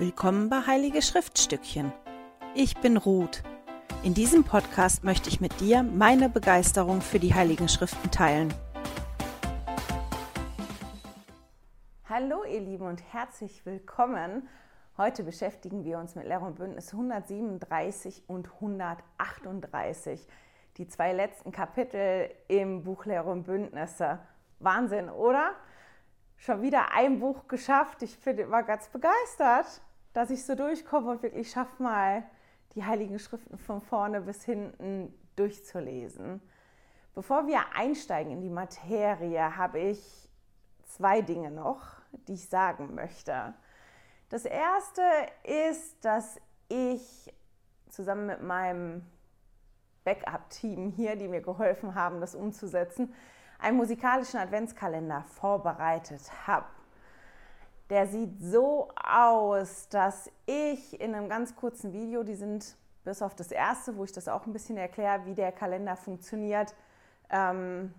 Willkommen bei Heilige Schriftstückchen. Ich bin Ruth. In diesem Podcast möchte ich mit dir meine Begeisterung für die Heiligen Schriften teilen. Hallo ihr Lieben und herzlich willkommen. Heute beschäftigen wir uns mit Lehrer und Bündnis 137 und 138, die zwei letzten Kapitel im Buch Lehrer und Bündnisse. Wahnsinn, oder? Schon wieder ein Buch geschafft. Ich bin, war ganz begeistert dass ich so durchkomme und wirklich schaffe mal, die Heiligen Schriften von vorne bis hinten durchzulesen. Bevor wir einsteigen in die Materie, habe ich zwei Dinge noch, die ich sagen möchte. Das erste ist, dass ich zusammen mit meinem Backup-Team hier, die mir geholfen haben, das umzusetzen, einen musikalischen Adventskalender vorbereitet habe der sieht so aus, dass ich in einem ganz kurzen Video, die sind bis auf das erste, wo ich das auch ein bisschen erkläre, wie der Kalender funktioniert, ähm,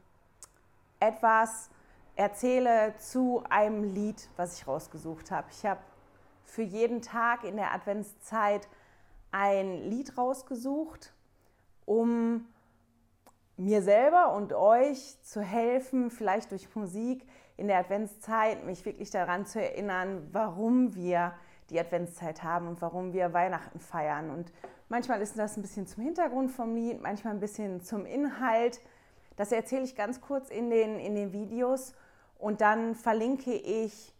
etwas erzähle zu einem Lied, was ich rausgesucht habe. Ich habe für jeden Tag in der Adventszeit ein Lied rausgesucht, um mir selber und euch zu helfen, vielleicht durch Musik in der Adventszeit, mich wirklich daran zu erinnern, warum wir die Adventszeit haben und warum wir Weihnachten feiern. Und manchmal ist das ein bisschen zum Hintergrund vom Lied, manchmal ein bisschen zum Inhalt. Das erzähle ich ganz kurz in den, in den Videos und dann verlinke ich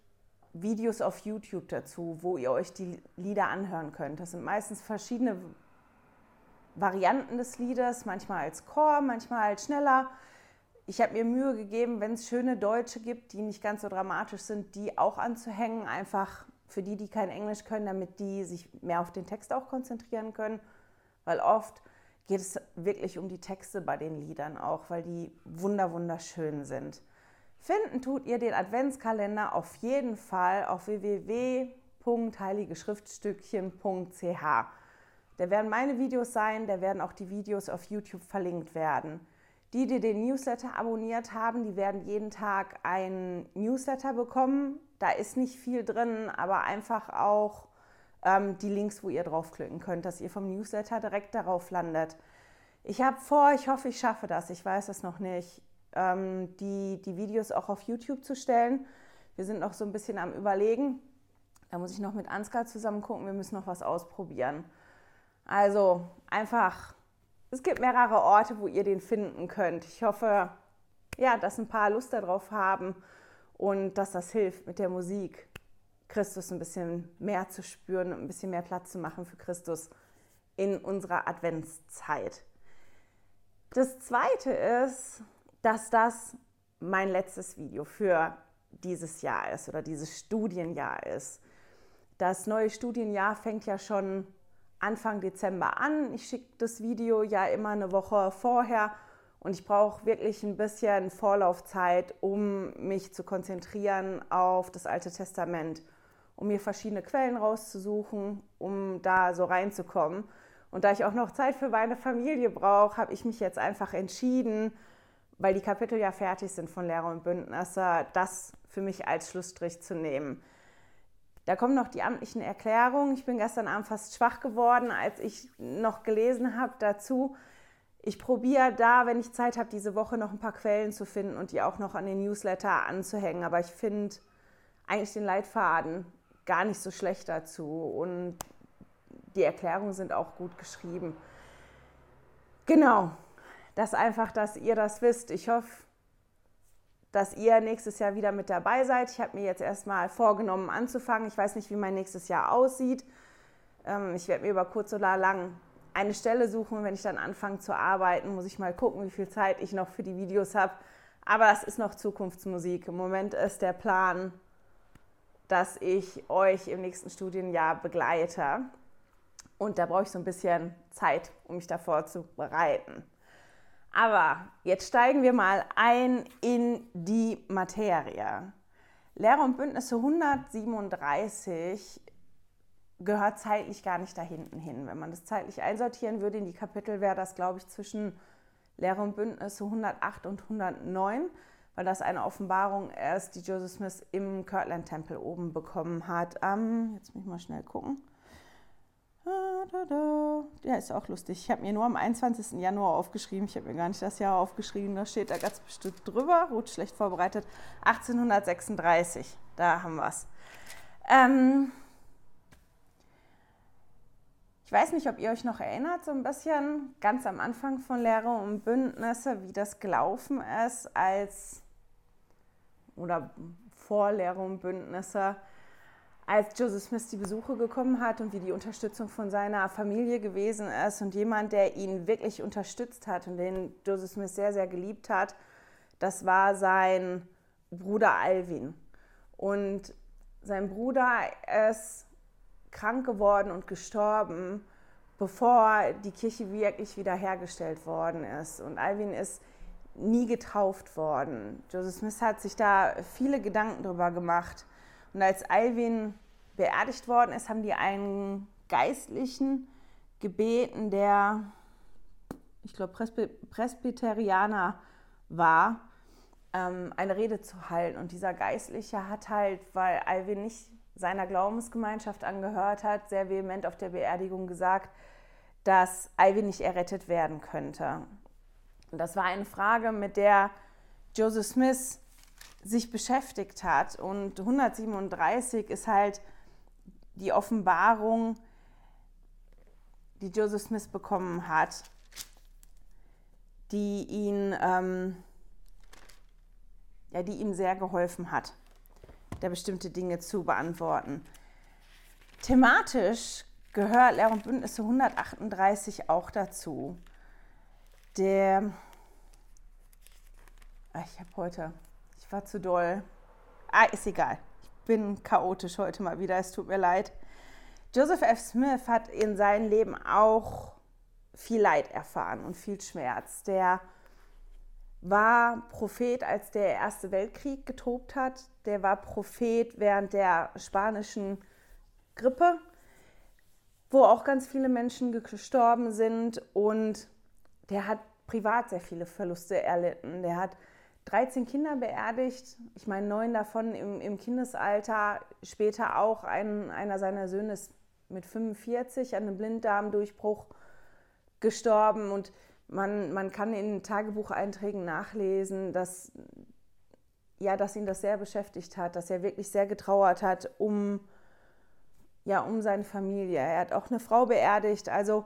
Videos auf YouTube dazu, wo ihr euch die Lieder anhören könnt. Das sind meistens verschiedene Varianten des Liedes, manchmal als Chor, manchmal als schneller. Ich habe mir Mühe gegeben, wenn es schöne Deutsche gibt, die nicht ganz so dramatisch sind, die auch anzuhängen, einfach für die, die kein Englisch können, damit die sich mehr auf den Text auch konzentrieren können, weil oft geht es wirklich um die Texte bei den Liedern auch, weil die wunder wunderschön sind. Finden tut ihr den Adventskalender auf jeden Fall auf www.heiligeschriftstückchen.ch. Da werden meine Videos sein, da werden auch die Videos auf YouTube verlinkt werden. Die, die den Newsletter abonniert haben, die werden jeden Tag einen Newsletter bekommen. Da ist nicht viel drin, aber einfach auch ähm, die Links, wo ihr draufklicken könnt, dass ihr vom Newsletter direkt darauf landet. Ich habe vor, ich hoffe, ich schaffe das, ich weiß es noch nicht, ähm, die, die Videos auch auf YouTube zu stellen. Wir sind noch so ein bisschen am Überlegen. Da muss ich noch mit Ansgar zusammen gucken, wir müssen noch was ausprobieren. Also einfach, es gibt mehrere Orte, wo ihr den finden könnt. Ich hoffe, ja, dass ein paar Lust darauf haben und dass das hilft mit der Musik, Christus ein bisschen mehr zu spüren und ein bisschen mehr Platz zu machen für Christus in unserer Adventszeit. Das zweite ist, dass das mein letztes Video für dieses Jahr ist oder dieses Studienjahr ist. Das neue Studienjahr fängt ja schon Anfang Dezember an. Ich schicke das Video ja immer eine Woche vorher und ich brauche wirklich ein bisschen Vorlaufzeit, um mich zu konzentrieren auf das Alte Testament, um mir verschiedene Quellen rauszusuchen, um da so reinzukommen. Und da ich auch noch Zeit für meine Familie brauche, habe ich mich jetzt einfach entschieden, weil die Kapitel ja fertig sind von Lehrer und Bündnisse, das für mich als Schlussstrich zu nehmen. Da kommen noch die amtlichen Erklärungen. Ich bin gestern Abend fast schwach geworden, als ich noch gelesen habe dazu. Ich probiere da, wenn ich Zeit habe, diese Woche noch ein paar Quellen zu finden und die auch noch an den Newsletter anzuhängen. Aber ich finde eigentlich den Leitfaden gar nicht so schlecht dazu. Und die Erklärungen sind auch gut geschrieben. Genau, das einfach, dass ihr das wisst. Ich hoffe, dass ihr nächstes Jahr wieder mit dabei seid. Ich habe mir jetzt erstmal vorgenommen anzufangen. Ich weiß nicht, wie mein nächstes Jahr aussieht. Ähm, ich werde mir über kurz oder lang eine Stelle suchen. Wenn ich dann anfange zu arbeiten, muss ich mal gucken, wie viel Zeit ich noch für die Videos habe. Aber das ist noch Zukunftsmusik. Im Moment ist der Plan, dass ich euch im nächsten Studienjahr begleite. Und da brauche ich so ein bisschen Zeit, um mich davor zu bereiten. Aber jetzt steigen wir mal ein in die Materie. Lehrer und Bündnisse 137 gehört zeitlich gar nicht da hinten hin. Wenn man das zeitlich einsortieren würde in die Kapitel, wäre das, glaube ich, zwischen Lehrer und Bündnisse 108 und 109, weil das eine Offenbarung ist, die Joseph Smith im Kirtland-Tempel oben bekommen hat. Ähm, jetzt muss ich mal schnell gucken. Ja, ist auch lustig. Ich habe mir nur am 21. Januar aufgeschrieben. Ich habe mir gar nicht das Jahr aufgeschrieben. Da steht da ganz bestimmt drüber. Rot schlecht vorbereitet. 1836. Da haben wir es. Ähm, ich weiß nicht, ob ihr euch noch erinnert, so ein bisschen ganz am Anfang von Lehre und Bündnisse, wie das gelaufen ist, als oder vor Lehre und Bündnisse, als Joseph Smith die Besuche gekommen hat und wie die Unterstützung von seiner Familie gewesen ist und jemand, der ihn wirklich unterstützt hat und den Joseph Smith sehr, sehr geliebt hat, das war sein Bruder Alvin. Und sein Bruder ist krank geworden und gestorben, bevor die Kirche wirklich wiederhergestellt worden ist. Und Alvin ist nie getauft worden. Joseph Smith hat sich da viele Gedanken darüber gemacht. Und als Alvin beerdigt worden ist, haben die einen Geistlichen gebeten, der, ich glaube, Presbyterianer war, ähm, eine Rede zu halten. Und dieser Geistliche hat halt, weil Alvin nicht seiner Glaubensgemeinschaft angehört hat, sehr vehement auf der Beerdigung gesagt, dass Ivy nicht errettet werden könnte. Und das war eine Frage, mit der Joseph Smith sich beschäftigt hat. Und 137 ist halt die Offenbarung, die Joseph Smith bekommen hat, die ihn, ähm, ja, die ihm sehr geholfen hat da bestimmte Dinge zu beantworten. Thematisch gehört Lehr- und Bündnisse 138 auch dazu. Der, ah, ich habe heute, war zu doll. Ah, ist egal. Ich bin chaotisch heute mal wieder, es tut mir leid. Joseph F. Smith hat in seinem Leben auch viel Leid erfahren und viel Schmerz. Der war Prophet, als der Erste Weltkrieg getobt hat. Der war Prophet während der spanischen Grippe, wo auch ganz viele Menschen gestorben sind. Und der hat privat sehr viele Verluste erlitten. Der hat 13 Kinder beerdigt, ich meine neun davon im, im Kindesalter. Später auch ein, einer seiner Söhne ist mit 45 an einem Blinddarmdurchbruch gestorben. Und man, man kann in Tagebucheinträgen nachlesen, dass, ja, dass ihn das sehr beschäftigt hat, dass er wirklich sehr getrauert hat um, ja, um seine Familie. Er hat auch eine Frau beerdigt. Also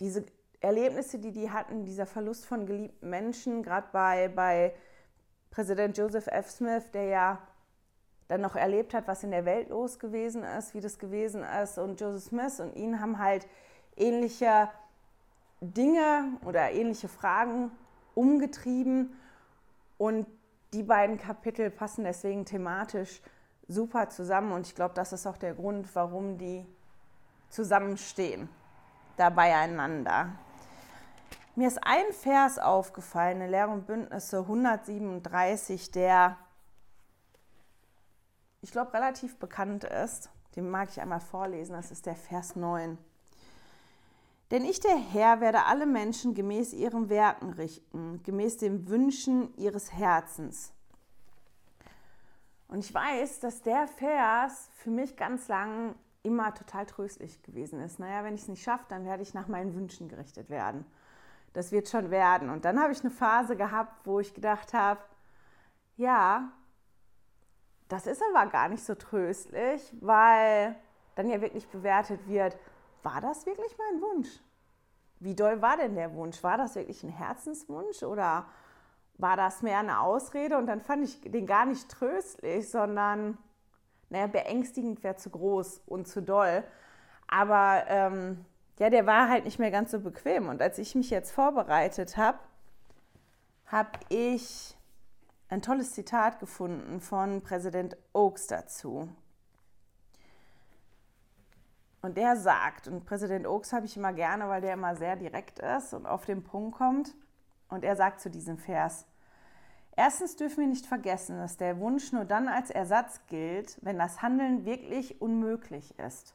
diese Erlebnisse, die die hatten, dieser Verlust von geliebten Menschen, gerade bei, bei Präsident Joseph F. Smith, der ja dann noch erlebt hat, was in der Welt los gewesen ist, wie das gewesen ist. Und Joseph Smith und ihn haben halt ähnliche Dinge oder ähnliche Fragen umgetrieben und die beiden Kapitel passen deswegen thematisch super zusammen und ich glaube, das ist auch der Grund, warum die zusammenstehen, da beieinander. Mir ist ein Vers aufgefallen, in Lehre und Bündnisse 137, der, ich glaube, relativ bekannt ist. Den mag ich einmal vorlesen, das ist der Vers 9. Denn ich, der Herr, werde alle Menschen gemäß ihren Werken richten, gemäß den Wünschen ihres Herzens. Und ich weiß, dass der Vers für mich ganz lang immer total tröstlich gewesen ist. Naja, wenn ich es nicht schaffe, dann werde ich nach meinen Wünschen gerichtet werden. Das wird schon werden. Und dann habe ich eine Phase gehabt, wo ich gedacht habe, ja, das ist aber gar nicht so tröstlich, weil dann ja wirklich bewertet wird, war das wirklich mein Wunsch? Wie doll war denn der Wunsch? War das wirklich ein Herzenswunsch oder war das mehr eine Ausrede? Und dann fand ich den gar nicht tröstlich, sondern, naja, beängstigend wäre zu groß und zu doll. Aber ähm, ja, der war halt nicht mehr ganz so bequem. Und als ich mich jetzt vorbereitet habe, habe ich ein tolles Zitat gefunden von Präsident Oakes dazu. Und der sagt, und Präsident Oakes habe ich immer gerne, weil der immer sehr direkt ist und auf den Punkt kommt. Und er sagt zu diesem Vers, erstens dürfen wir nicht vergessen, dass der Wunsch nur dann als Ersatz gilt, wenn das Handeln wirklich unmöglich ist.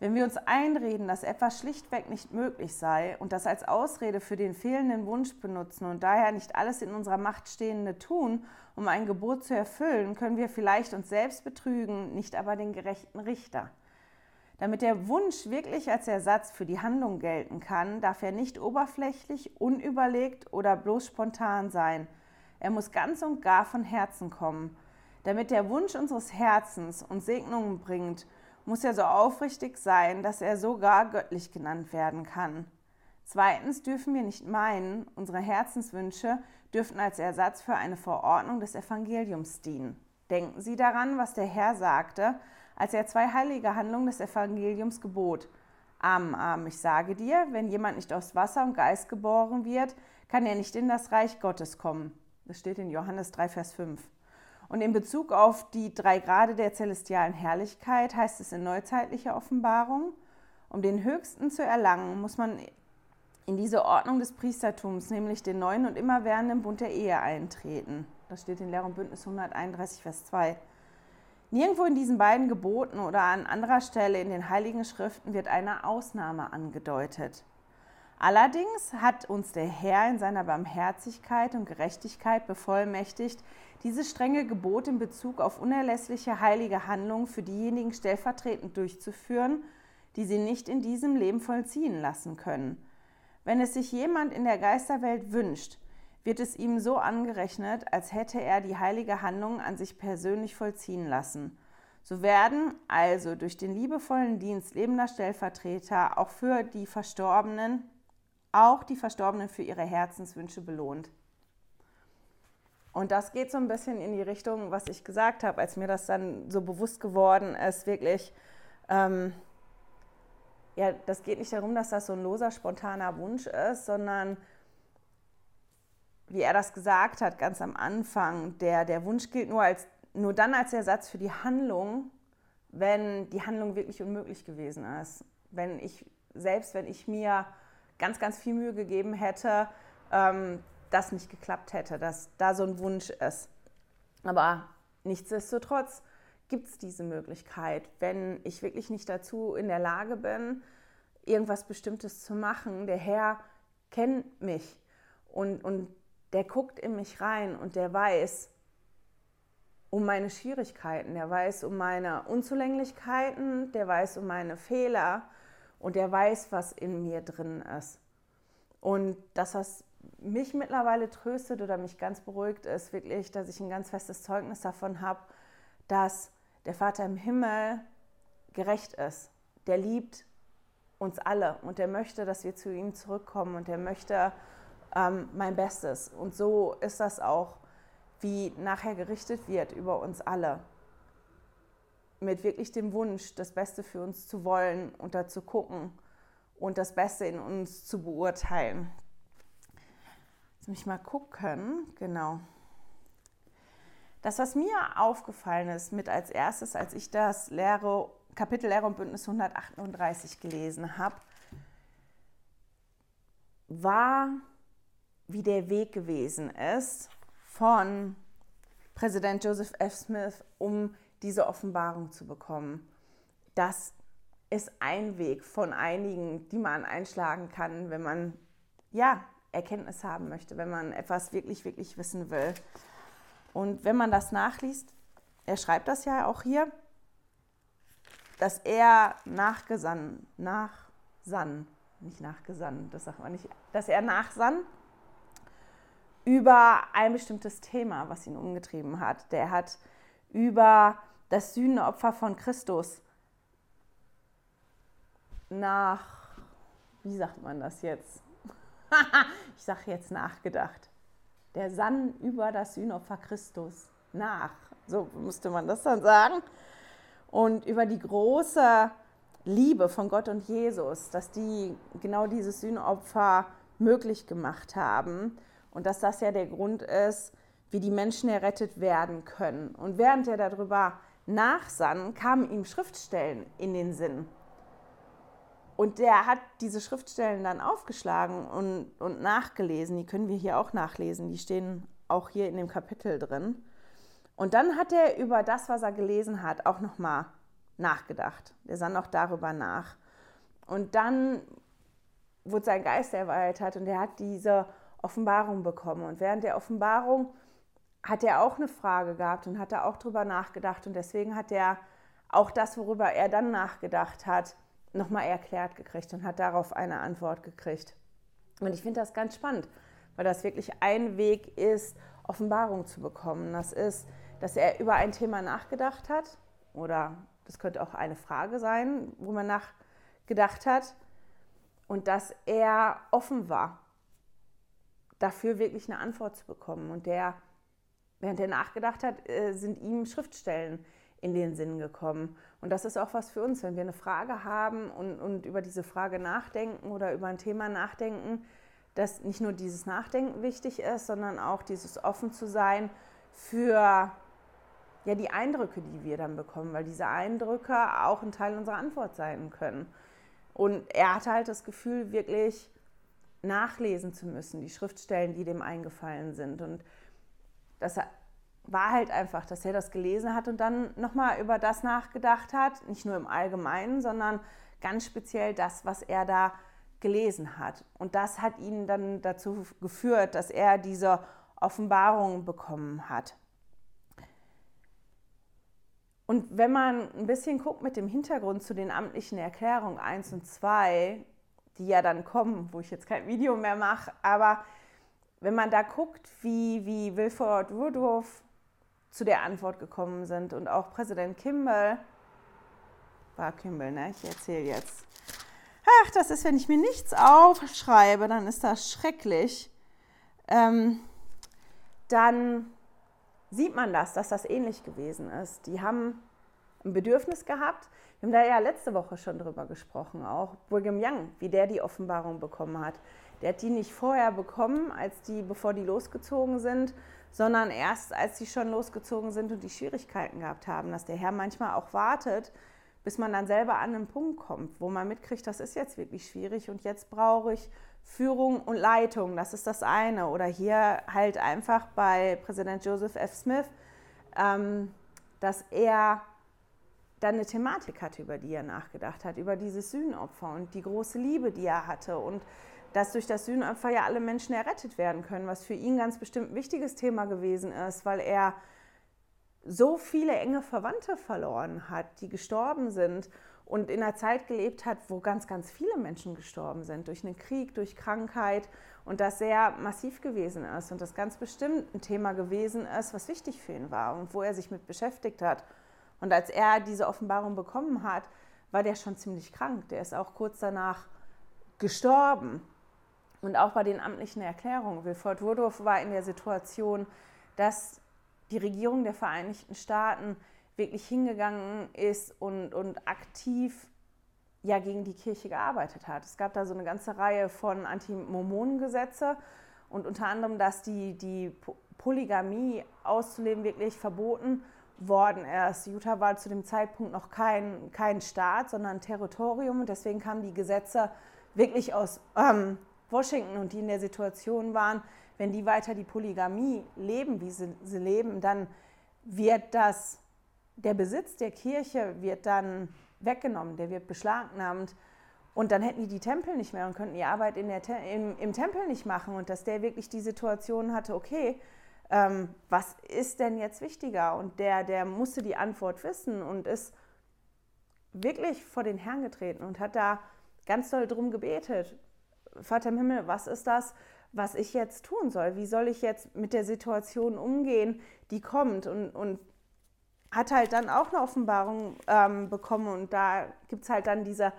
Wenn wir uns einreden, dass etwas schlichtweg nicht möglich sei und das als Ausrede für den fehlenden Wunsch benutzen und daher nicht alles in unserer Macht Stehende tun, um ein Gebot zu erfüllen, können wir vielleicht uns selbst betrügen, nicht aber den gerechten Richter. Damit der Wunsch wirklich als Ersatz für die Handlung gelten kann, darf er nicht oberflächlich, unüberlegt oder bloß spontan sein. Er muss ganz und gar von Herzen kommen. Damit der Wunsch unseres Herzens uns Segnungen bringt muss er so aufrichtig sein, dass er sogar göttlich genannt werden kann. Zweitens dürfen wir nicht meinen, unsere Herzenswünsche dürften als Ersatz für eine Verordnung des Evangeliums dienen. Denken Sie daran, was der Herr sagte, als er zwei heilige Handlungen des Evangeliums gebot. Amen, Amen, ich sage dir, wenn jemand nicht aus Wasser und Geist geboren wird, kann er nicht in das Reich Gottes kommen. Das steht in Johannes 3, Vers 5. Und in Bezug auf die drei Grade der celestialen Herrlichkeit heißt es in neuzeitlicher Offenbarung, um den Höchsten zu erlangen, muss man in diese Ordnung des Priestertums, nämlich den neuen und immerwährenden Bund der Ehe eintreten. Das steht in Lehr und Bündnis 131, Vers 2. Nirgendwo in diesen beiden Geboten oder an anderer Stelle in den Heiligen Schriften wird eine Ausnahme angedeutet. Allerdings hat uns der Herr in seiner Barmherzigkeit und Gerechtigkeit bevollmächtigt, dieses strenge Gebot in Bezug auf unerlässliche heilige Handlungen für diejenigen stellvertretend durchzuführen, die sie nicht in diesem Leben vollziehen lassen können. Wenn es sich jemand in der Geisterwelt wünscht, wird es ihm so angerechnet, als hätte er die heilige Handlung an sich persönlich vollziehen lassen. So werden also durch den liebevollen Dienst lebender Stellvertreter auch für die Verstorbenen, auch die Verstorbenen für ihre Herzenswünsche belohnt. Und das geht so ein bisschen in die Richtung, was ich gesagt habe, als mir das dann so bewusst geworden ist, wirklich, ähm, ja, das geht nicht darum, dass das so ein loser, spontaner Wunsch ist, sondern wie er das gesagt hat, ganz am Anfang, der, der Wunsch gilt nur, als, nur dann als Ersatz für die Handlung, wenn die Handlung wirklich unmöglich gewesen ist. Wenn ich, selbst wenn ich mir ganz, ganz viel Mühe gegeben hätte, ähm, das nicht geklappt hätte, dass da so ein Wunsch ist. Aber nichtsdestotrotz gibt es diese Möglichkeit, wenn ich wirklich nicht dazu in der Lage bin, irgendwas Bestimmtes zu machen. Der Herr kennt mich und, und der guckt in mich rein und der weiß um meine Schwierigkeiten, der weiß um meine Unzulänglichkeiten, der weiß um meine Fehler und der weiß, was in mir drin ist. Und das, was mich mittlerweile tröstet oder mich ganz beruhigt, ist wirklich, dass ich ein ganz festes Zeugnis davon habe, dass der Vater im Himmel gerecht ist. Der liebt uns alle und der möchte, dass wir zu ihm zurückkommen und der möchte ähm, mein Bestes. Und so ist das auch, wie nachher gerichtet wird über uns alle. Mit wirklich dem Wunsch, das Beste für uns zu wollen und da zu gucken und das Beste in uns zu beurteilen. Lass mich mal gucken. Genau. Das, was mir aufgefallen ist, mit als erstes, als ich das Lehre, Kapitel Lehre und Bündnis 138 gelesen habe, war, wie der Weg gewesen ist von Präsident Joseph F. Smith, um diese Offenbarung zu bekommen. Das ist ein Weg von einigen, die man einschlagen kann, wenn man ja Erkenntnis haben möchte, wenn man etwas wirklich, wirklich wissen will. Und wenn man das nachliest, er schreibt das ja auch hier, dass er nachgesann, nachsann, nicht nachgesann, das sagt man nicht, dass er nachsann über ein bestimmtes Thema, was ihn umgetrieben hat. Der hat über das Sühneopfer von Christus nach, wie sagt man das jetzt? ich sage jetzt nachgedacht. Der sann über das Sühnopfer Christus nach. So musste man das dann sagen. Und über die große Liebe von Gott und Jesus, dass die genau dieses Sühnopfer möglich gemacht haben und dass das ja der Grund ist, wie die Menschen errettet werden können. Und während er darüber nachsann, kamen ihm Schriftstellen in den Sinn. Und der hat diese Schriftstellen dann aufgeschlagen und, und nachgelesen. Die können wir hier auch nachlesen. Die stehen auch hier in dem Kapitel drin. Und dann hat er über das, was er gelesen hat, auch nochmal nachgedacht. Der sann auch darüber nach. Und dann wurde sein Geist erweitert und er hat diese Offenbarung bekommen. Und während der Offenbarung hat er auch eine Frage gehabt und hat da auch drüber nachgedacht. Und deswegen hat er auch das, worüber er dann nachgedacht hat, nochmal erklärt gekriegt und hat darauf eine Antwort gekriegt. Und ich finde das ganz spannend, weil das wirklich ein Weg ist, Offenbarung zu bekommen. Das ist, dass er über ein Thema nachgedacht hat oder das könnte auch eine Frage sein, wo man nachgedacht hat und dass er offen war, dafür wirklich eine Antwort zu bekommen. Und der, während er nachgedacht hat, äh, sind ihm Schriftstellen in den Sinn gekommen. Und das ist auch was für uns, wenn wir eine Frage haben und, und über diese Frage nachdenken oder über ein Thema nachdenken, dass nicht nur dieses Nachdenken wichtig ist, sondern auch dieses offen zu sein für ja, die Eindrücke, die wir dann bekommen, weil diese Eindrücke auch ein Teil unserer Antwort sein können. Und er hatte halt das Gefühl, wirklich nachlesen zu müssen, die Schriftstellen, die dem eingefallen sind. Und das war halt einfach, dass er das gelesen hat und dann nochmal über das nachgedacht hat, nicht nur im Allgemeinen, sondern ganz speziell das, was er da gelesen hat. Und das hat ihn dann dazu geführt, dass er diese Offenbarung bekommen hat. Und wenn man ein bisschen guckt mit dem Hintergrund zu den amtlichen Erklärungen 1 und 2, die ja dann kommen, wo ich jetzt kein Video mehr mache, aber wenn man da guckt, wie, wie Wilford Woodruff zu der Antwort gekommen sind und auch Präsident Kimball, war Kimball, ne? Ich erzähle jetzt. Ach, das ist, wenn ich mir nichts aufschreibe, dann ist das schrecklich. Ähm, dann sieht man das, dass das ähnlich gewesen ist. Die haben ein Bedürfnis gehabt. Wir haben da ja letzte Woche schon drüber gesprochen, auch Brigham Young, wie der die Offenbarung bekommen hat. Der hat die nicht vorher bekommen, als die, bevor die losgezogen sind, sondern erst als sie schon losgezogen sind und die Schwierigkeiten gehabt haben, dass der Herr manchmal auch wartet, bis man dann selber an einen Punkt kommt, wo man mitkriegt, das ist jetzt wirklich schwierig und jetzt brauche ich Führung und Leitung, das ist das eine. Oder hier halt einfach bei Präsident Joseph F. Smith, ähm, dass er dann eine Thematik hatte, über die er nachgedacht hat, über dieses Sühnopfer und die große Liebe, die er hatte und dass durch das Sühnopfer ja alle Menschen errettet werden können, was für ihn ganz bestimmt ein wichtiges Thema gewesen ist, weil er so viele enge Verwandte verloren hat, die gestorben sind und in einer Zeit gelebt hat, wo ganz, ganz viele Menschen gestorben sind, durch einen Krieg, durch Krankheit und das sehr massiv gewesen ist und das ganz bestimmt ein Thema gewesen ist, was wichtig für ihn war und wo er sich mit beschäftigt hat. Und als er diese Offenbarung bekommen hat, war der schon ziemlich krank. Der ist auch kurz danach gestorben. Und auch bei den amtlichen Erklärungen. Wilford Woodruff war in der Situation, dass die Regierung der Vereinigten Staaten wirklich hingegangen ist und, und aktiv ja gegen die Kirche gearbeitet hat. Es gab da so eine ganze Reihe von Anti-Mormonen-Gesetze und unter anderem, dass die, die Polygamie auszuleben wirklich verboten worden ist. Utah war zu dem Zeitpunkt noch kein, kein Staat, sondern ein Territorium und deswegen kamen die Gesetze wirklich aus ähm, Washington und die in der Situation waren, wenn die weiter die Polygamie leben, wie sie, sie leben, dann wird das, der Besitz der Kirche wird dann weggenommen, der wird beschlagnahmt. Und dann hätten die die Tempel nicht mehr und könnten die Arbeit in der, im, im Tempel nicht machen. Und dass der wirklich die Situation hatte, okay, ähm, was ist denn jetzt wichtiger? Und der, der musste die Antwort wissen und ist wirklich vor den Herrn getreten und hat da ganz doll drum gebetet. Vater im Himmel, was ist das, was ich jetzt tun soll? Wie soll ich jetzt mit der Situation umgehen, die kommt? Und, und hat halt dann auch eine Offenbarung ähm, bekommen und da gibt es halt dann diese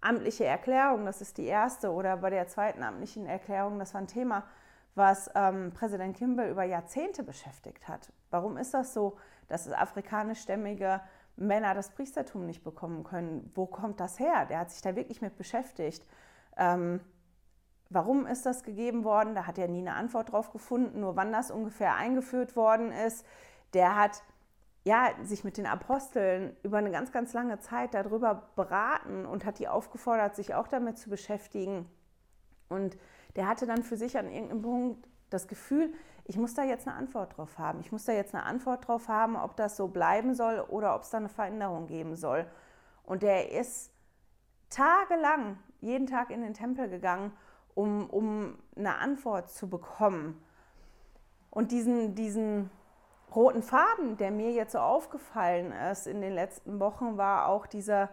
amtliche Erklärung, das ist die erste, oder bei der zweiten amtlichen Erklärung, das war ein Thema, was ähm, Präsident Kimball über Jahrzehnte beschäftigt hat. Warum ist das so, dass afrikanischstämmige Männer das Priestertum nicht bekommen können? Wo kommt das her? Der hat sich da wirklich mit beschäftigt. Ähm, warum ist das gegeben worden? Da hat er nie eine Antwort drauf gefunden, nur wann das ungefähr eingeführt worden ist. Der hat ja, sich mit den Aposteln über eine ganz, ganz lange Zeit darüber beraten und hat die aufgefordert, sich auch damit zu beschäftigen. Und der hatte dann für sich an irgendeinem Punkt das Gefühl, ich muss da jetzt eine Antwort drauf haben. Ich muss da jetzt eine Antwort drauf haben, ob das so bleiben soll oder ob es da eine Veränderung geben soll. Und der ist tagelang jeden Tag in den Tempel gegangen, um, um eine Antwort zu bekommen. Und diesen, diesen roten Faden, der mir jetzt so aufgefallen ist in den letzten Wochen, war auch dieser,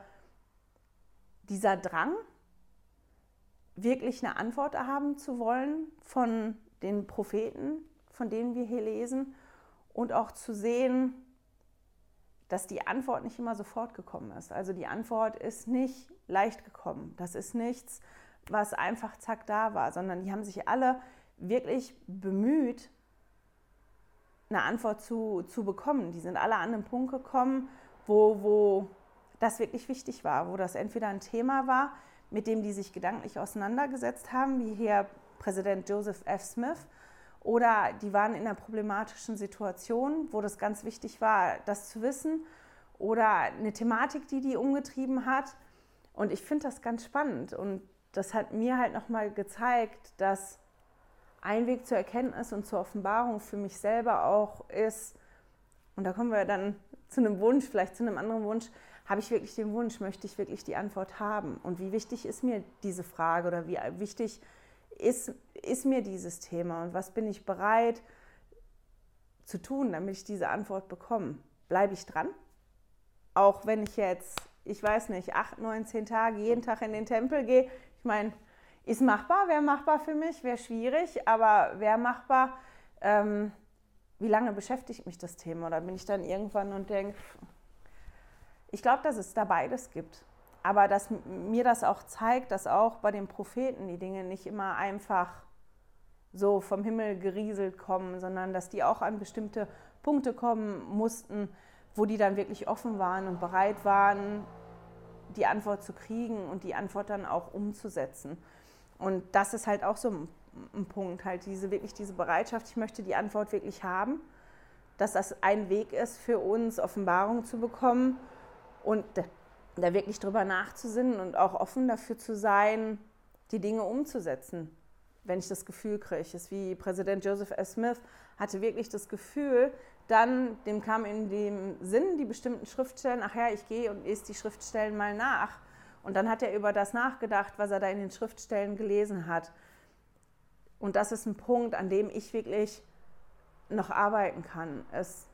dieser Drang, wirklich eine Antwort haben zu wollen von den Propheten, von denen wir hier lesen, und auch zu sehen, dass die Antwort nicht immer sofort gekommen ist. Also die Antwort ist nicht leicht gekommen. Das ist nichts, was einfach zack da war, sondern die haben sich alle wirklich bemüht, eine Antwort zu, zu bekommen. Die sind alle an einen Punkt gekommen, wo, wo das wirklich wichtig war, wo das entweder ein Thema war, mit dem die sich gedanklich auseinandergesetzt haben, wie hier Präsident Joseph F. Smith, oder die waren in einer problematischen Situation, wo das ganz wichtig war, das zu wissen, oder eine Thematik, die die umgetrieben hat. Und ich finde das ganz spannend und das hat mir halt nochmal gezeigt, dass ein Weg zur Erkenntnis und zur Offenbarung für mich selber auch ist, und da kommen wir dann zu einem Wunsch, vielleicht zu einem anderen Wunsch, habe ich wirklich den Wunsch, möchte ich wirklich die Antwort haben? Und wie wichtig ist mir diese Frage oder wie wichtig ist, ist mir dieses Thema und was bin ich bereit zu tun, damit ich diese Antwort bekomme? Bleibe ich dran? Auch wenn ich jetzt, ich weiß nicht, acht, neun, zehn Tage jeden Tag in den Tempel gehe. Ich meine, ist machbar, wäre machbar für mich, wäre schwierig, aber wäre machbar. Ähm, wie lange beschäftigt mich das Thema? Oder bin ich dann irgendwann und denke, ich glaube, dass es da beides gibt. Aber dass mir das auch zeigt, dass auch bei den Propheten die Dinge nicht immer einfach so vom Himmel gerieselt kommen, sondern dass die auch an bestimmte Punkte kommen mussten, wo die dann wirklich offen waren und bereit waren, die Antwort zu kriegen und die Antwort dann auch umzusetzen. Und das ist halt auch so ein, Punkt, halt diese wirklich diese Bereitschaft, ich möchte die Antwort wirklich haben, dass das ein Weg ist für uns, Offenbarung zu bekommen und da wirklich drüber nachzusinnen und auch offen dafür zu sein, die Dinge umzusetzen, wenn ich das Gefühl kriege. Es ist wie Präsident Joseph S. Smith hatte wirklich das Gefühl, dann, dem kam in dem Sinn die bestimmten Schriftstellen, ach ja, ich gehe und lese die Schriftstellen mal nach. Und dann hat er über das nachgedacht, was er da in den Schriftstellen gelesen hat. Und das ist ein Punkt, an dem ich wirklich noch arbeiten kann. Ist,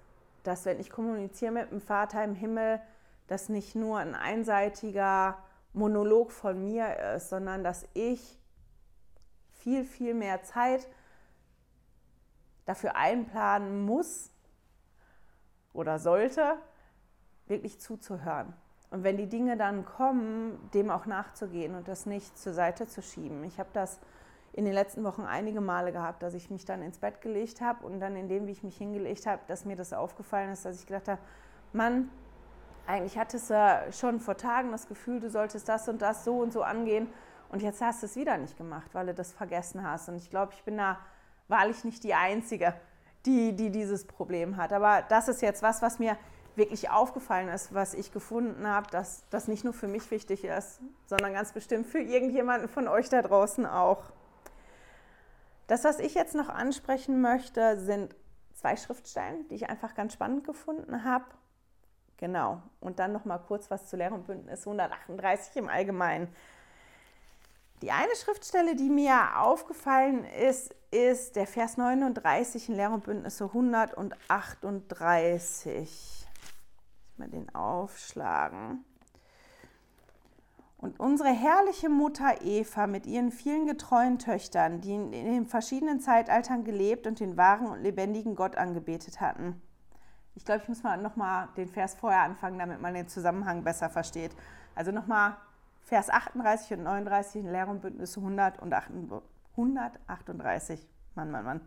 dass wenn ich kommuniziere mit dem Vater im Himmel, das nicht nur ein einseitiger Monolog von mir ist, sondern dass ich viel, viel mehr Zeit dafür einplanen muss oder sollte, wirklich zuzuhören. Und wenn die Dinge dann kommen, dem auch nachzugehen und das nicht zur Seite zu schieben. Ich habe das in den letzten Wochen einige Male gehabt, dass ich mich dann ins Bett gelegt habe und dann in dem, wie ich mich hingelegt habe, dass mir das aufgefallen ist, dass ich gedacht habe, Mann, eigentlich hattest du schon vor Tagen das Gefühl, du solltest das und das so und so angehen und jetzt hast du es wieder nicht gemacht, weil du das vergessen hast. Und ich glaube, ich bin da wahrlich nicht die Einzige, die, die dieses Problem hat. Aber das ist jetzt was, was mir wirklich aufgefallen ist, was ich gefunden habe, dass das nicht nur für mich wichtig ist, sondern ganz bestimmt für irgendjemanden von euch da draußen auch. Das, was ich jetzt noch ansprechen möchte, sind zwei Schriftstellen, die ich einfach ganz spannend gefunden habe. Genau. Und dann noch mal kurz was zu Lehr und Bündnis 138 im Allgemeinen. Die eine Schriftstelle, die mir aufgefallen ist, ist der Vers 39 in Lehr und Bündnisse 138 mal den aufschlagen. Und unsere herrliche Mutter Eva mit ihren vielen getreuen Töchtern, die in den verschiedenen Zeitaltern gelebt und den wahren und lebendigen Gott angebetet hatten. Ich glaube, ich muss mal nochmal den Vers vorher anfangen, damit man den Zusammenhang besser versteht. Also nochmal Vers 38 und 39 in Lehr und Bündnisse 138. Mann, Mann, Mann.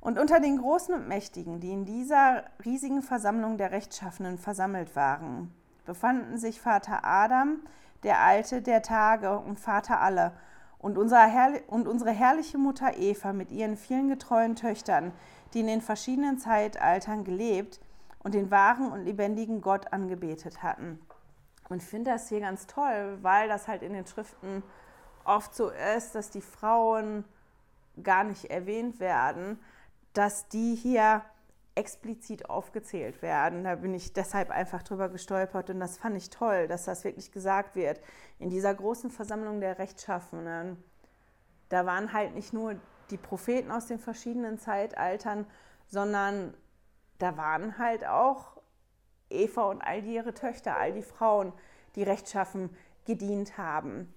Und unter den Großen und Mächtigen, die in dieser riesigen Versammlung der Rechtschaffenen versammelt waren, befanden sich Vater Adam, der Alte der Tage und Vater aller, und und unsere herrliche Mutter Eva mit ihren vielen getreuen Töchtern, die in den verschiedenen Zeitaltern gelebt und den wahren und lebendigen Gott angebetet hatten. Und finde das hier ganz toll, weil das halt in den Schriften oft so ist, dass die Frauen gar nicht erwähnt werden dass die hier explizit aufgezählt werden. Da bin ich deshalb einfach drüber gestolpert und das fand ich toll, dass das wirklich gesagt wird. In dieser großen Versammlung der Rechtschaffenen, da waren halt nicht nur die Propheten aus den verschiedenen Zeitaltern, sondern da waren halt auch Eva und all ihre Töchter, all die Frauen, die rechtschaffen gedient haben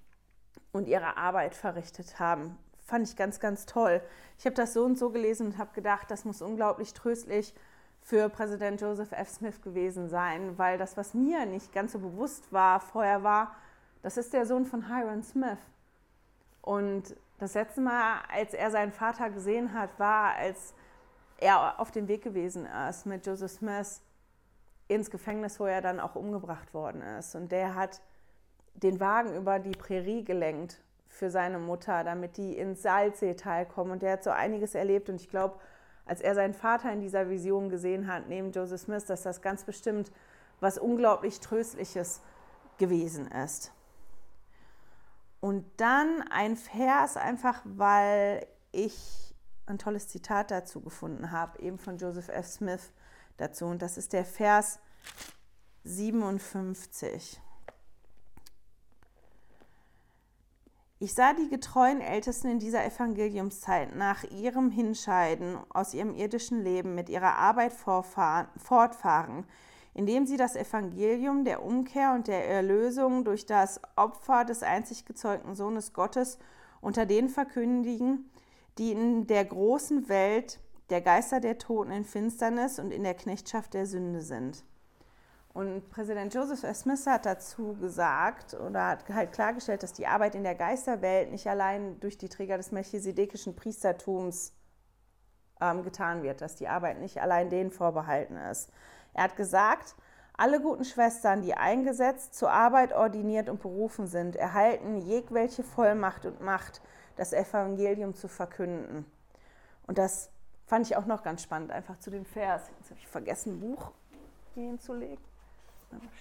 und ihre Arbeit verrichtet haben fand ich ganz, ganz toll. Ich habe das so und so gelesen und habe gedacht, das muss unglaublich tröstlich für Präsident Joseph F. Smith gewesen sein, weil das, was mir nicht ganz so bewusst war vorher, war, das ist der Sohn von Hiram Smith. Und das letzte Mal, als er seinen Vater gesehen hat, war, als er auf dem Weg gewesen ist mit Joseph Smith ins Gefängnis, wo er dann auch umgebracht worden ist. Und der hat den Wagen über die Prärie gelenkt für seine Mutter, damit die ins Salzseetal kommen. Und der hat so einiges erlebt. Und ich glaube, als er seinen Vater in dieser Vision gesehen hat, neben Joseph Smith, dass das ganz bestimmt was unglaublich Tröstliches gewesen ist. Und dann ein Vers, einfach weil ich ein tolles Zitat dazu gefunden habe, eben von Joseph F. Smith dazu. Und das ist der Vers 57. Ich sah die getreuen Ältesten in dieser Evangeliumszeit nach ihrem Hinscheiden aus ihrem irdischen Leben mit ihrer Arbeit fortfahren, indem sie das Evangelium der Umkehr und der Erlösung durch das Opfer des einzig gezeugten Sohnes Gottes unter denen verkündigen, die in der großen Welt der Geister der Toten in Finsternis und in der Knechtschaft der Sünde sind. Und Präsident Joseph S. Smith hat dazu gesagt oder hat halt klargestellt, dass die Arbeit in der Geisterwelt nicht allein durch die Träger des melchisedekischen Priestertums ähm, getan wird, dass die Arbeit nicht allein denen vorbehalten ist. Er hat gesagt, alle guten Schwestern, die eingesetzt, zur Arbeit ordiniert und berufen sind, erhalten jegwelche Vollmacht und Macht, das Evangelium zu verkünden. Und das fand ich auch noch ganz spannend, einfach zu dem Vers. Jetzt habe ich vergessen, ein Buch hinzulegen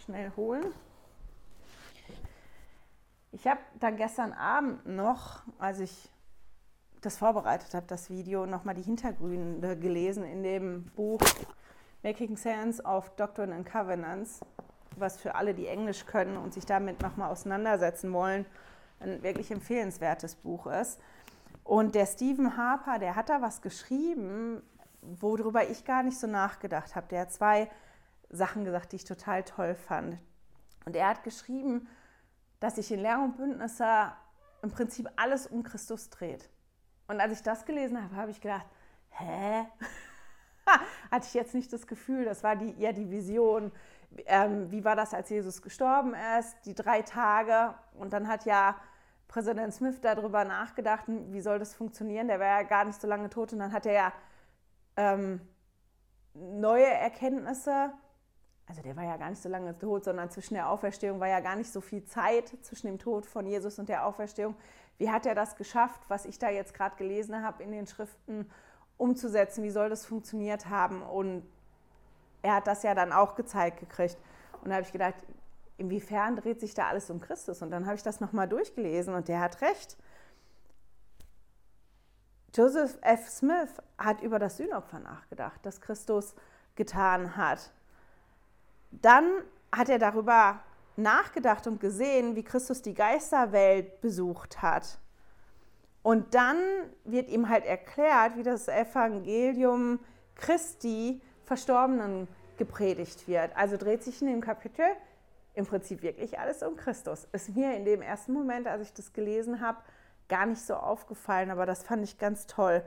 schnell holen. Ich habe dann gestern Abend noch, als ich das vorbereitet habe, das Video, nochmal die Hintergründe gelesen in dem Buch Making Sense of Doctrine and Covenants, was für alle, die Englisch können und sich damit nochmal auseinandersetzen wollen, ein wirklich empfehlenswertes Buch ist. Und der Stephen Harper, der hat da was geschrieben, worüber ich gar nicht so nachgedacht habe. Der hat zwei Sachen gesagt, die ich total toll fand. Und er hat geschrieben, dass sich in Lehr und Bündnisse im Prinzip alles um Christus dreht. Und als ich das gelesen habe, habe ich gedacht, hä? Hatte ich jetzt nicht das Gefühl, das war die, eher die Vision. Ähm, wie war das, als Jesus gestorben ist? Die drei Tage. Und dann hat ja Präsident Smith darüber nachgedacht, wie soll das funktionieren? Der war ja gar nicht so lange tot. Und dann hat er ja ähm, neue Erkenntnisse also der war ja gar nicht so lange tot, sondern zwischen der Auferstehung war ja gar nicht so viel Zeit zwischen dem Tod von Jesus und der Auferstehung. Wie hat er das geschafft, was ich da jetzt gerade gelesen habe in den Schriften, umzusetzen? Wie soll das funktioniert haben? Und er hat das ja dann auch gezeigt gekriegt. Und da habe ich gedacht, inwiefern dreht sich da alles um Christus? Und dann habe ich das nochmal durchgelesen und der hat recht. Joseph F. Smith hat über das Sühnopfer nachgedacht, das Christus getan hat dann hat er darüber nachgedacht und gesehen, wie Christus die Geisterwelt besucht hat. Und dann wird ihm halt erklärt, wie das Evangelium Christi Verstorbenen gepredigt wird. Also dreht sich in dem Kapitel im Prinzip wirklich alles um Christus. Ist mir in dem ersten Moment, als ich das gelesen habe, gar nicht so aufgefallen, aber das fand ich ganz toll.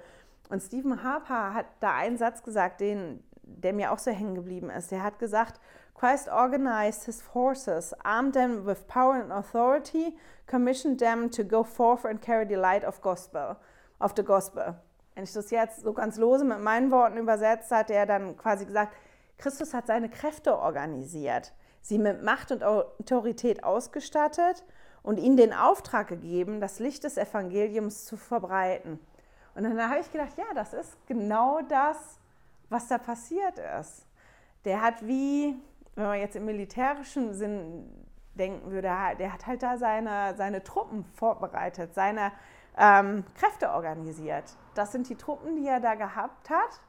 Und Stephen Harper hat da einen Satz gesagt, den, der mir auch so hängen geblieben ist. Er hat gesagt, Christ organized his forces, armed them with power and authority, commissioned them to go forth and carry the light of gospel, of the gospel. Wenn ich das jetzt so ganz lose mit meinen Worten übersetze, hat er dann quasi gesagt, Christus hat seine Kräfte organisiert, sie mit Macht und Autorität ausgestattet und ihnen den Auftrag gegeben, das Licht des Evangeliums zu verbreiten. Und dann habe ich gedacht, ja, das ist genau das, was da passiert ist. Der hat wie wenn man jetzt im militärischen Sinn denken würde, der hat halt da seine, seine Truppen vorbereitet, seine ähm, Kräfte organisiert. Das sind die Truppen, die er da gehabt hat.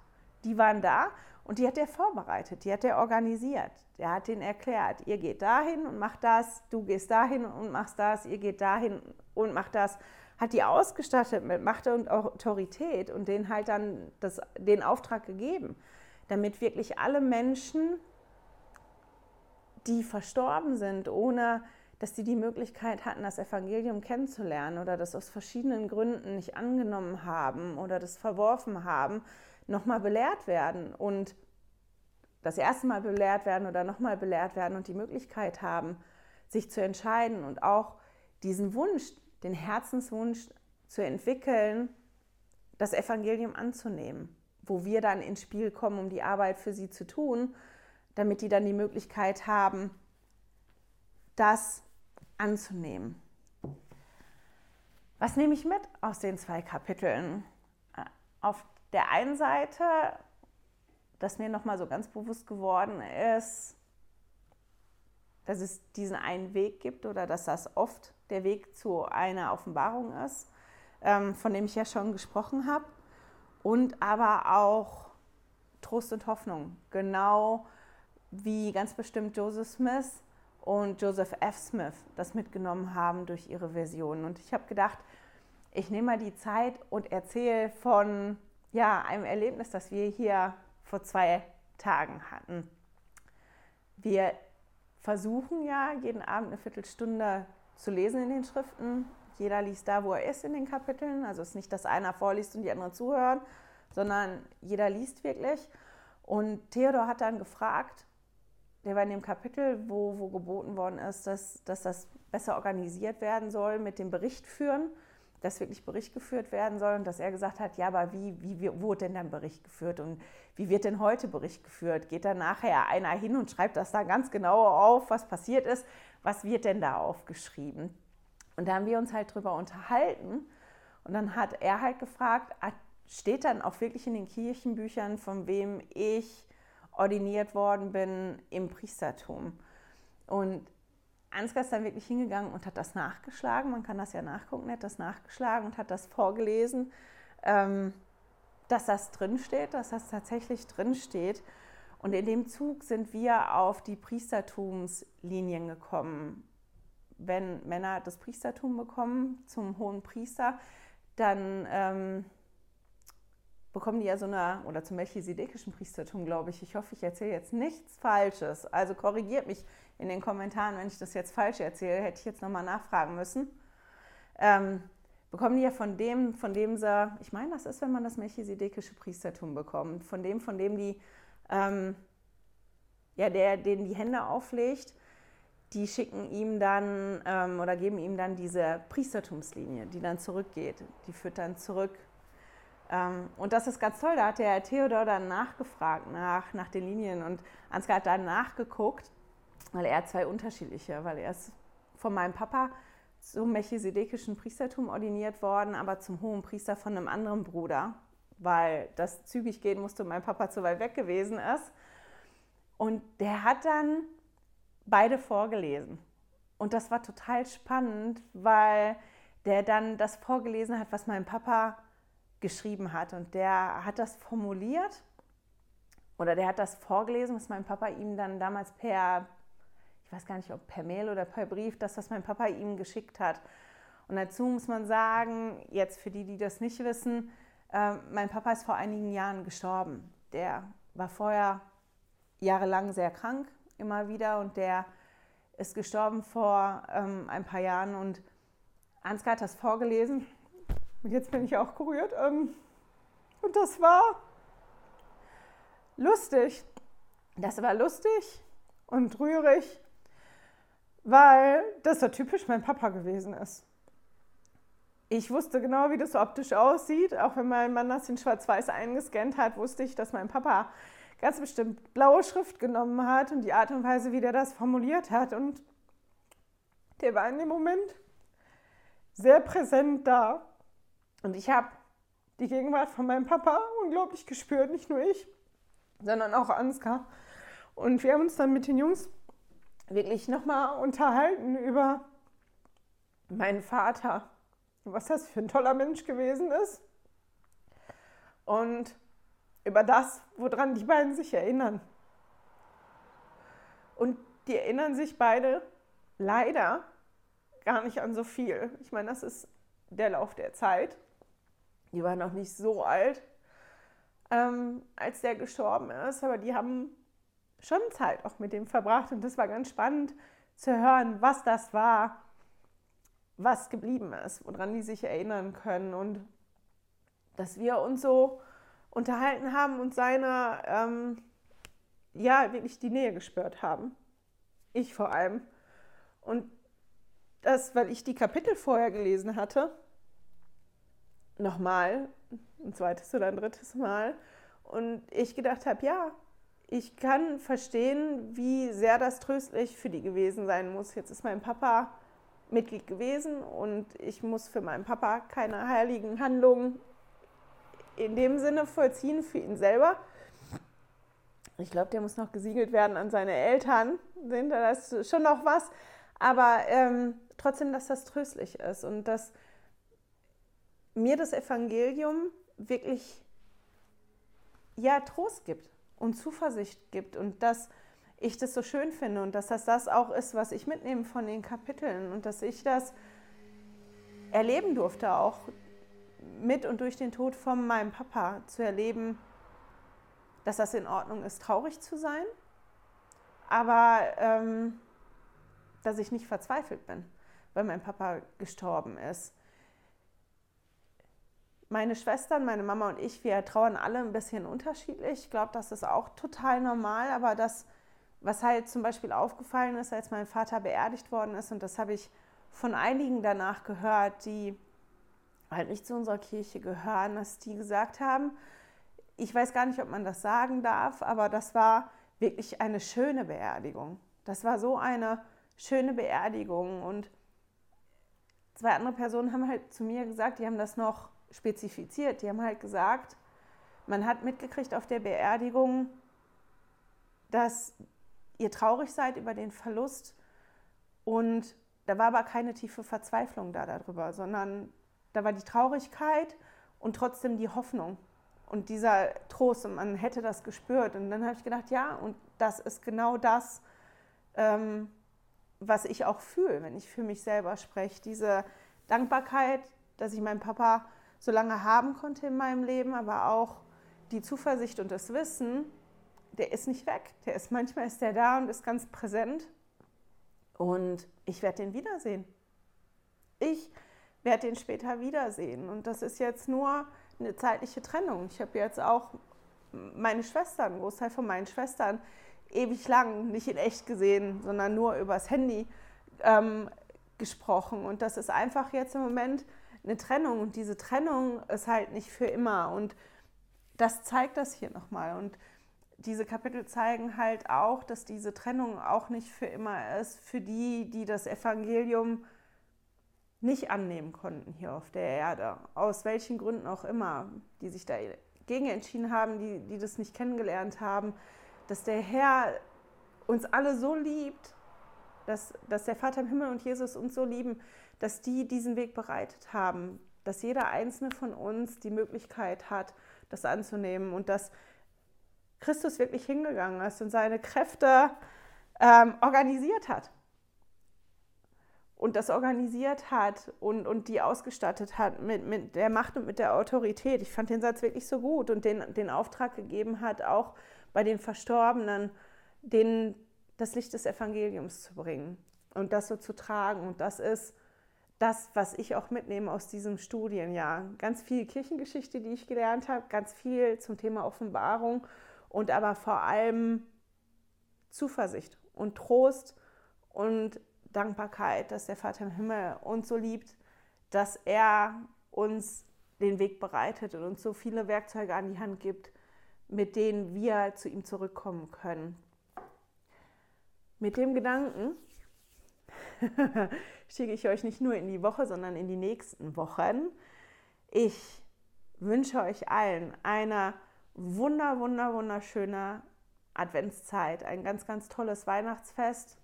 Die waren da und die hat er vorbereitet, die hat er organisiert. Der hat denen erklärt, ihr geht dahin und macht das, du gehst dahin und machst das, ihr geht dahin und macht das. Hat die ausgestattet mit Macht und Autorität und denen halt dann das, den Auftrag gegeben, damit wirklich alle Menschen, die verstorben sind, ohne dass sie die Möglichkeit hatten, das Evangelium kennenzulernen oder das aus verschiedenen Gründen nicht angenommen haben oder das verworfen haben, nochmal belehrt werden und das erste Mal belehrt werden oder nochmal belehrt werden und die Möglichkeit haben, sich zu entscheiden und auch diesen Wunsch, den Herzenswunsch zu entwickeln, das Evangelium anzunehmen, wo wir dann ins Spiel kommen, um die Arbeit für sie zu tun, damit die dann die Möglichkeit haben, das anzunehmen. Was nehme ich mit aus den zwei Kapiteln? Auf der einen Seite, dass mir nochmal so ganz bewusst geworden ist, dass es diesen einen Weg gibt oder dass das oft der Weg zu einer Offenbarung ist, ähm, von dem ich ja schon gesprochen habe. Und aber auch Trost und Hoffnung, genau wie ganz bestimmt Joseph Smith und Joseph F. Smith das mitgenommen haben durch ihre Version. Und ich habe gedacht, ich nehme mal die Zeit und erzähle von ja, einem Erlebnis, das wir hier vor zwei Tagen hatten. Wir versuchen ja jeden Abend eine Viertelstunde zu lesen in den Schriften. Jeder liest da, wo er ist in den Kapiteln. Also es ist nicht, dass einer vorliest und die anderen zuhören, sondern jeder liest wirklich. Und Theodor hat dann gefragt, der war in dem Kapitel, wo, wo geboten worden ist, dass, dass das besser organisiert werden soll mit dem Bericht führen dass wirklich Bericht geführt werden soll und dass er gesagt hat, ja, aber wie, wie, wie wurde denn dann Bericht geführt und wie wird denn heute Bericht geführt? Geht dann nachher einer hin und schreibt das da ganz genau auf, was passiert ist? Was wird denn da aufgeschrieben? Und da haben wir uns halt drüber unterhalten und dann hat er halt gefragt, ah, steht dann auch wirklich in den Kirchenbüchern, von wem ich ordiniert worden bin im Priestertum? Und Ansgar ist dann wirklich hingegangen und hat das nachgeschlagen. Man kann das ja nachgucken, hat das nachgeschlagen und hat das vorgelesen, ähm, dass das drinsteht, dass das tatsächlich drinsteht. Und in dem Zug sind wir auf die Priestertumslinien gekommen. Wenn Männer das Priestertum bekommen zum hohen Priester, dann ähm, bekommen die ja so eine, oder zum melchisedekischen Priestertum, glaube ich. Ich hoffe, ich erzähle jetzt nichts Falsches. Also korrigiert mich in den Kommentaren, wenn ich das jetzt falsch erzähle, hätte ich jetzt nochmal nachfragen müssen. Ähm, bekommen die ja von dem, von dem sie, ich meine, das ist, wenn man das melchisedekische Priestertum bekommt, von dem, von dem die, ähm, ja, der, den die Hände auflegt, die schicken ihm dann ähm, oder geben ihm dann diese Priestertumslinie, die dann zurückgeht. Die führt dann zurück. Ähm, und das ist ganz toll, da hat der Theodor dann nachgefragt nach, nach den Linien und Ansgar hat dann nachgeguckt weil er zwei unterschiedliche, weil er ist von meinem Papa zum melchisedekischen Priestertum ordiniert worden, aber zum hohen Priester von einem anderen Bruder, weil das zügig gehen musste und mein Papa zu weit weg gewesen ist. Und der hat dann beide vorgelesen. Und das war total spannend, weil der dann das vorgelesen hat, was mein Papa geschrieben hat. Und der hat das formuliert oder der hat das vorgelesen, was mein Papa ihm dann damals per ich weiß gar nicht, ob per Mail oder per Brief, das, was mein Papa ihm geschickt hat. Und dazu muss man sagen, jetzt für die, die das nicht wissen, äh, mein Papa ist vor einigen Jahren gestorben. Der war vorher jahrelang sehr krank, immer wieder, und der ist gestorben vor ähm, ein paar Jahren. Und Ansgar hat das vorgelesen. Und jetzt bin ich auch kuriert. Ähm, und das war lustig. Das war lustig und rührig weil das so typisch mein Papa gewesen ist. Ich wusste genau, wie das optisch aussieht. Auch wenn mein Mann das in Schwarz-Weiß eingescannt hat, wusste ich, dass mein Papa ganz bestimmt blaue Schrift genommen hat und die Art und Weise, wie der das formuliert hat. Und der war in dem Moment sehr präsent da. Und ich habe die Gegenwart von meinem Papa unglaublich gespürt, nicht nur ich, sondern auch Ansgar. Und wir haben uns dann mit den Jungs wirklich nochmal unterhalten über meinen Vater was das für ein toller Mensch gewesen ist und über das, woran die beiden sich erinnern. Und die erinnern sich beide leider gar nicht an so viel. Ich meine, das ist der Lauf der Zeit. Die waren noch nicht so alt, ähm, als der gestorben ist, aber die haben schon Zeit auch mit dem verbracht und das war ganz spannend zu hören, was das war, was geblieben ist, woran die sich erinnern können und dass wir uns so unterhalten haben und seine, ähm, ja, wirklich die Nähe gespürt haben. Ich vor allem. Und das, weil ich die Kapitel vorher gelesen hatte, nochmal, ein zweites oder ein drittes Mal, und ich gedacht habe, ja, ich kann verstehen, wie sehr das tröstlich für die gewesen sein muss. Jetzt ist mein Papa Mitglied gewesen und ich muss für meinen Papa keine heiligen Handlungen in dem Sinne vollziehen für ihn selber. Ich glaube, der muss noch gesiegelt werden an seine Eltern. Das ist schon noch was. Aber ähm, trotzdem, dass das tröstlich ist und dass mir das Evangelium wirklich ja, Trost gibt und Zuversicht gibt und dass ich das so schön finde und dass das das auch ist, was ich mitnehme von den Kapiteln und dass ich das erleben durfte, auch mit und durch den Tod von meinem Papa zu erleben, dass das in Ordnung ist, traurig zu sein, aber ähm, dass ich nicht verzweifelt bin, weil mein Papa gestorben ist. Meine Schwestern, meine Mama und ich, wir trauern alle ein bisschen unterschiedlich. Ich glaube, das ist auch total normal, aber das, was halt zum Beispiel aufgefallen ist, als mein Vater beerdigt worden ist, und das habe ich von einigen danach gehört, die halt nicht zu unserer Kirche gehören, dass die gesagt haben, ich weiß gar nicht, ob man das sagen darf, aber das war wirklich eine schöne Beerdigung. Das war so eine schöne Beerdigung. Und zwei andere Personen haben halt zu mir gesagt, die haben das noch spezifiziert. Die haben halt gesagt, man hat mitgekriegt auf der Beerdigung, dass ihr traurig seid über den Verlust und da war aber keine tiefe Verzweiflung da darüber, sondern da war die Traurigkeit und trotzdem die Hoffnung und dieser Trost und man hätte das gespürt. Und dann habe ich gedacht, ja, und das ist genau das, ähm, was ich auch fühle, wenn ich für mich selber spreche. Diese Dankbarkeit, dass ich meinen Papa so lange haben konnte in meinem Leben, aber auch die Zuversicht und das Wissen, der ist nicht weg. Der ist manchmal ist der da und ist ganz präsent. Und ich werde den wiedersehen. Ich werde den später wiedersehen. Und das ist jetzt nur eine zeitliche Trennung. Ich habe jetzt auch meine Schwestern, einen Großteil von meinen Schwestern, ewig lang nicht in echt gesehen, sondern nur übers Handy ähm, gesprochen. Und das ist einfach jetzt im Moment eine Trennung. Und diese Trennung ist halt nicht für immer. Und das zeigt das hier nochmal. Und diese Kapitel zeigen halt auch, dass diese Trennung auch nicht für immer ist, für die, die das Evangelium nicht annehmen konnten hier auf der Erde, aus welchen Gründen auch immer, die sich dagegen entschieden haben, die, die das nicht kennengelernt haben, dass der Herr uns alle so liebt, dass, dass der Vater im Himmel und Jesus uns so lieben, dass die diesen Weg bereitet haben, dass jeder einzelne von uns die Möglichkeit hat, das anzunehmen und dass Christus wirklich hingegangen ist und seine Kräfte ähm, organisiert hat und das organisiert hat und, und die ausgestattet hat mit, mit der Macht und mit der Autorität. Ich fand den Satz wirklich so gut und den, den Auftrag gegeben hat, auch bei den Verstorbenen den, das Licht des Evangeliums zu bringen und das so zu tragen. Und das ist das, was ich auch mitnehme aus diesem Studienjahr. Ganz viel Kirchengeschichte, die ich gelernt habe, ganz viel zum Thema Offenbarung und aber vor allem Zuversicht und Trost und Dankbarkeit, dass der Vater im Himmel uns so liebt, dass er uns den Weg bereitet und uns so viele Werkzeuge an die Hand gibt, mit denen wir zu ihm zurückkommen können. Mit dem Gedanken schicke ich euch nicht nur in die Woche, sondern in die nächsten Wochen. Ich wünsche euch allen eine wunder, wunder, wunderschöne Adventszeit, ein ganz, ganz tolles Weihnachtsfest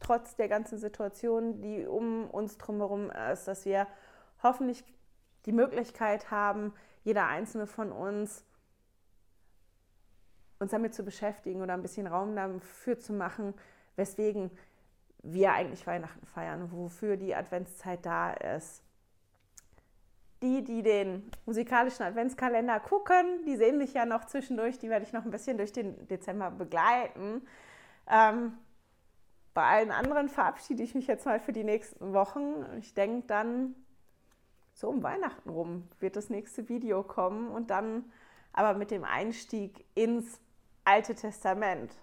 trotz der ganzen Situation, die um uns drumherum ist, dass wir hoffentlich die Möglichkeit haben, jeder einzelne von uns uns damit zu beschäftigen oder ein bisschen Raum dafür zu machen, weswegen wir eigentlich Weihnachten feiern, wofür die Adventszeit da ist. Die, die den musikalischen Adventskalender gucken, die sehen mich ja noch zwischendurch, die werde ich noch ein bisschen durch den Dezember begleiten. Ähm, bei allen anderen verabschiede ich mich jetzt mal für die nächsten Wochen. Ich denke dann, so um Weihnachten rum wird das nächste Video kommen und dann aber mit dem Einstieg ins Alte Testament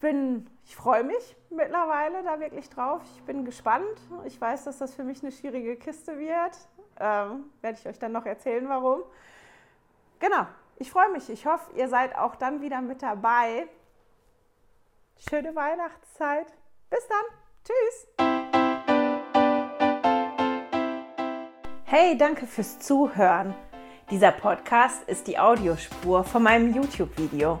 bin, ich freue mich mittlerweile da wirklich drauf. Ich bin gespannt. Ich weiß, dass das für mich eine schwierige Kiste wird. Ähm, werde ich euch dann noch erzählen, warum. Genau, ich freue mich. Ich hoffe, ihr seid auch dann wieder mit dabei. Schöne Weihnachtszeit. Bis dann. Tschüss. Hey, danke fürs Zuhören. Dieser Podcast ist die Audiospur von meinem YouTube-Video.